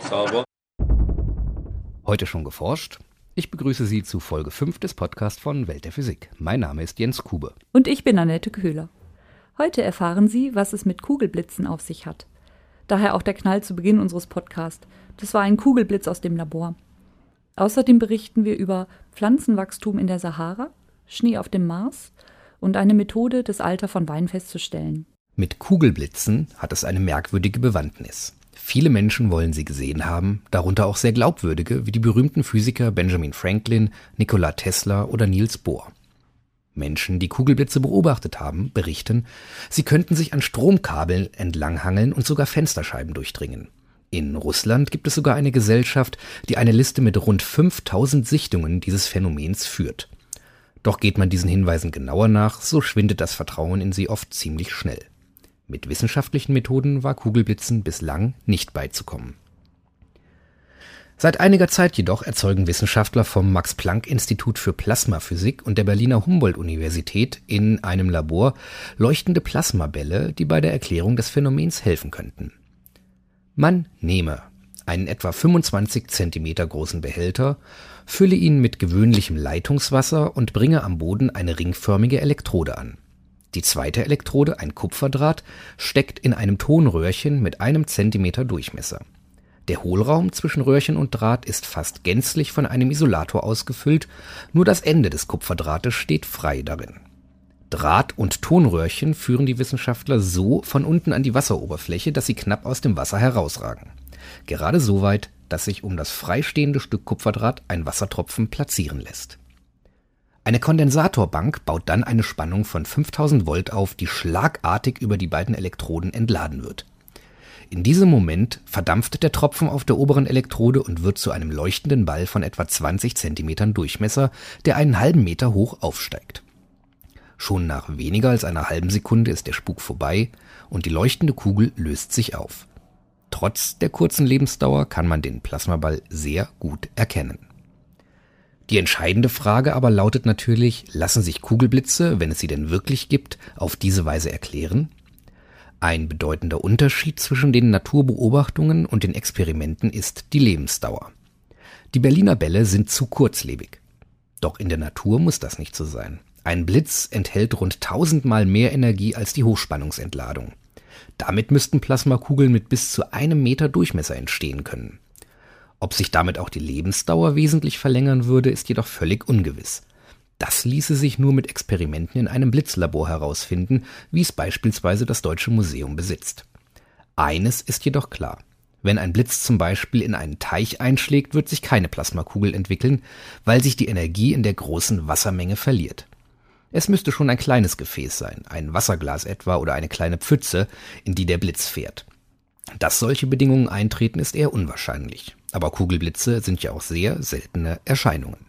Sauber. Heute schon geforscht? Ich begrüße Sie zu Folge 5 des Podcasts von Welt der Physik. Mein Name ist Jens Kube. Und ich bin Annette Köhler. Heute erfahren Sie, was es mit Kugelblitzen auf sich hat. Daher auch der Knall zu Beginn unseres Podcasts. Das war ein Kugelblitz aus dem Labor. Außerdem berichten wir über Pflanzenwachstum in der Sahara, Schnee auf dem Mars und eine Methode, das Alter von Wein festzustellen. Mit Kugelblitzen hat es eine merkwürdige Bewandtnis. Viele Menschen wollen sie gesehen haben, darunter auch sehr glaubwürdige wie die berühmten Physiker Benjamin Franklin, Nikola Tesla oder Niels Bohr. Menschen, die Kugelblitze beobachtet haben, berichten, sie könnten sich an Stromkabeln entlanghangeln und sogar Fensterscheiben durchdringen. In Russland gibt es sogar eine Gesellschaft, die eine Liste mit rund 5000 Sichtungen dieses Phänomens führt. Doch geht man diesen Hinweisen genauer nach, so schwindet das Vertrauen in sie oft ziemlich schnell. Mit wissenschaftlichen Methoden war Kugelblitzen bislang nicht beizukommen. Seit einiger Zeit jedoch erzeugen Wissenschaftler vom Max Planck Institut für Plasmaphysik und der Berliner Humboldt Universität in einem Labor leuchtende Plasmabälle, die bei der Erklärung des Phänomens helfen könnten. Man nehme einen etwa 25 Zentimeter großen Behälter, fülle ihn mit gewöhnlichem Leitungswasser und bringe am Boden eine ringförmige Elektrode an. Die zweite Elektrode, ein Kupferdraht, steckt in einem Tonröhrchen mit einem Zentimeter Durchmesser. Der Hohlraum zwischen Röhrchen und Draht ist fast gänzlich von einem Isolator ausgefüllt, nur das Ende des Kupferdrahtes steht frei darin. Draht und Tonröhrchen führen die Wissenschaftler so von unten an die Wasseroberfläche, dass sie knapp aus dem Wasser herausragen. Gerade so weit, dass sich um das freistehende Stück Kupferdraht ein Wassertropfen platzieren lässt. Eine Kondensatorbank baut dann eine Spannung von 5000 Volt auf, die schlagartig über die beiden Elektroden entladen wird. In diesem Moment verdampft der Tropfen auf der oberen Elektrode und wird zu einem leuchtenden Ball von etwa 20 Zentimetern Durchmesser, der einen halben Meter hoch aufsteigt. Schon nach weniger als einer halben Sekunde ist der Spuk vorbei und die leuchtende Kugel löst sich auf. Trotz der kurzen Lebensdauer kann man den Plasmaball sehr gut erkennen. Die entscheidende Frage aber lautet natürlich, lassen sich Kugelblitze, wenn es sie denn wirklich gibt, auf diese Weise erklären? Ein bedeutender Unterschied zwischen den Naturbeobachtungen und den Experimenten ist die Lebensdauer. Die Berliner Bälle sind zu kurzlebig. Doch in der Natur muss das nicht so sein. Ein Blitz enthält rund tausendmal mehr Energie als die Hochspannungsentladung. Damit müssten Plasmakugeln mit bis zu einem Meter Durchmesser entstehen können. Ob sich damit auch die Lebensdauer wesentlich verlängern würde, ist jedoch völlig ungewiss. Das ließe sich nur mit Experimenten in einem Blitzlabor herausfinden, wie es beispielsweise das Deutsche Museum besitzt. Eines ist jedoch klar. Wenn ein Blitz zum Beispiel in einen Teich einschlägt, wird sich keine Plasmakugel entwickeln, weil sich die Energie in der großen Wassermenge verliert. Es müsste schon ein kleines Gefäß sein, ein Wasserglas etwa oder eine kleine Pfütze, in die der Blitz fährt. Dass solche Bedingungen eintreten, ist eher unwahrscheinlich. Aber Kugelblitze sind ja auch sehr seltene Erscheinungen.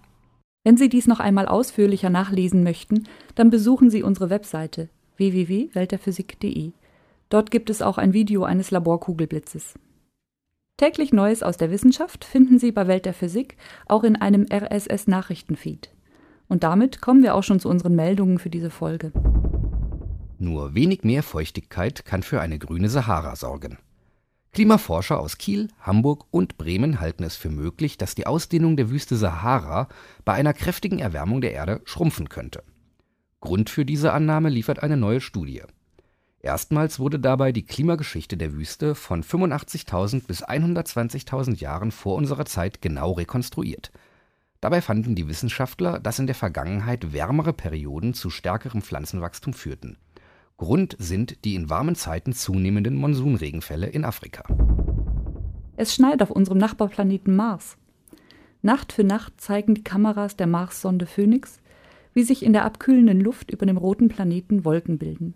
Wenn Sie dies noch einmal ausführlicher nachlesen möchten, dann besuchen Sie unsere Webseite www.weltderphysik.de. Dort gibt es auch ein Video eines Laborkugelblitzes. Täglich Neues aus der Wissenschaft finden Sie bei Welt der Physik auch in einem RSS-Nachrichtenfeed. Und damit kommen wir auch schon zu unseren Meldungen für diese Folge. Nur wenig mehr Feuchtigkeit kann für eine grüne Sahara sorgen. Klimaforscher aus Kiel, Hamburg und Bremen halten es für möglich, dass die Ausdehnung der Wüste Sahara bei einer kräftigen Erwärmung der Erde schrumpfen könnte. Grund für diese Annahme liefert eine neue Studie. Erstmals wurde dabei die Klimageschichte der Wüste von 85.000 bis 120.000 Jahren vor unserer Zeit genau rekonstruiert. Dabei fanden die Wissenschaftler, dass in der Vergangenheit wärmere Perioden zu stärkerem Pflanzenwachstum führten Grund sind die in warmen Zeiten zunehmenden Monsunregenfälle in Afrika. Es schneit auf unserem Nachbarplaneten Mars. Nacht für Nacht zeigen die Kameras der Mars-Sonde Phoenix, wie sich in der abkühlenden Luft über dem roten Planeten Wolken bilden.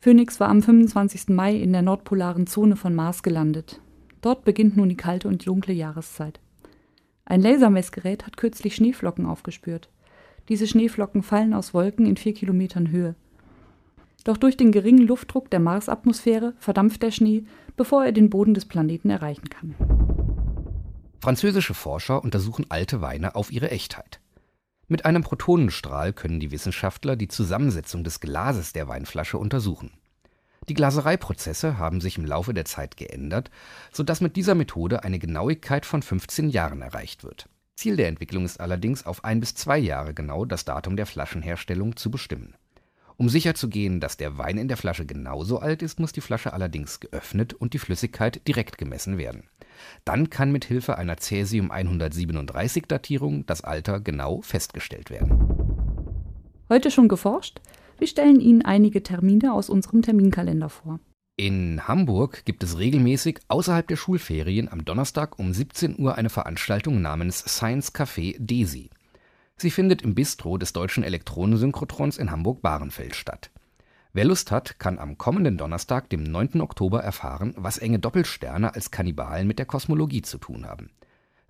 Phoenix war am 25. Mai in der nordpolaren Zone von Mars gelandet. Dort beginnt nun die kalte und dunkle Jahreszeit. Ein Lasermessgerät hat kürzlich Schneeflocken aufgespürt. Diese Schneeflocken fallen aus Wolken in vier Kilometern Höhe. Doch durch den geringen Luftdruck der Marsatmosphäre verdampft der Schnee, bevor er den Boden des Planeten erreichen kann. Französische Forscher untersuchen alte Weine auf ihre Echtheit. Mit einem Protonenstrahl können die Wissenschaftler die Zusammensetzung des Glases der Weinflasche untersuchen. Die Glasereiprozesse haben sich im Laufe der Zeit geändert, sodass mit dieser Methode eine Genauigkeit von 15 Jahren erreicht wird. Ziel der Entwicklung ist allerdings, auf ein bis zwei Jahre genau das Datum der Flaschenherstellung zu bestimmen. Um sicherzugehen, dass der Wein in der Flasche genauso alt ist, muss die Flasche allerdings geöffnet und die Flüssigkeit direkt gemessen werden. Dann kann mit Hilfe einer Cäsium 137 Datierung das Alter genau festgestellt werden. Heute schon geforscht? Wir stellen Ihnen einige Termine aus unserem Terminkalender vor. In Hamburg gibt es regelmäßig außerhalb der Schulferien am Donnerstag um 17 Uhr eine Veranstaltung namens Science Café DESI. Sie findet im Bistro des Deutschen Elektronensynchrotrons in Hamburg-Bahrenfeld statt. Wer Lust hat, kann am kommenden Donnerstag, dem 9. Oktober, erfahren, was enge Doppelsterne als Kannibalen mit der Kosmologie zu tun haben.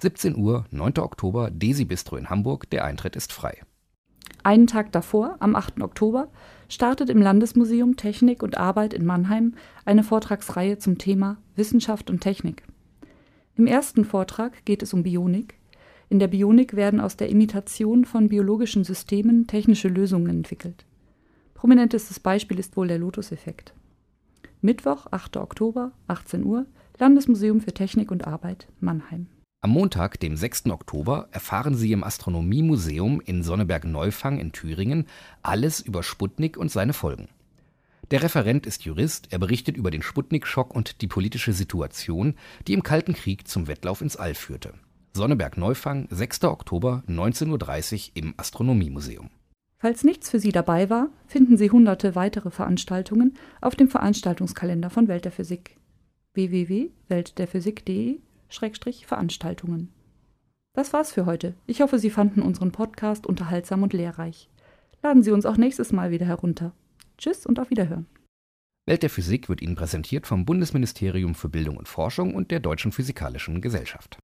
17 Uhr, 9. Oktober, Desi Bistro in Hamburg, der Eintritt ist frei. Einen Tag davor, am 8. Oktober, startet im Landesmuseum Technik und Arbeit in Mannheim eine Vortragsreihe zum Thema Wissenschaft und Technik. Im ersten Vortrag geht es um Bionik, in der Bionik werden aus der Imitation von biologischen Systemen technische Lösungen entwickelt. Prominentestes Beispiel ist wohl der Lotus-Effekt. Mittwoch, 8. Oktober, 18 Uhr, Landesmuseum für Technik und Arbeit, Mannheim. Am Montag, dem 6. Oktober, erfahren Sie im Astronomiemuseum in Sonneberg-Neufang in Thüringen alles über Sputnik und seine Folgen. Der Referent ist Jurist, er berichtet über den Sputnik-Schock und die politische Situation, die im Kalten Krieg zum Wettlauf ins All führte. Sonneberg-Neufang, 6. Oktober, 19.30 Uhr im Astronomiemuseum. Falls nichts für Sie dabei war, finden Sie hunderte weitere Veranstaltungen auf dem Veranstaltungskalender von Welt der Physik www.weltderphysik.de-veranstaltungen. Das war's für heute. Ich hoffe, Sie fanden unseren Podcast unterhaltsam und lehrreich. Laden Sie uns auch nächstes Mal wieder herunter. Tschüss und auf Wiederhören. Welt der Physik wird Ihnen präsentiert vom Bundesministerium für Bildung und Forschung und der Deutschen Physikalischen Gesellschaft.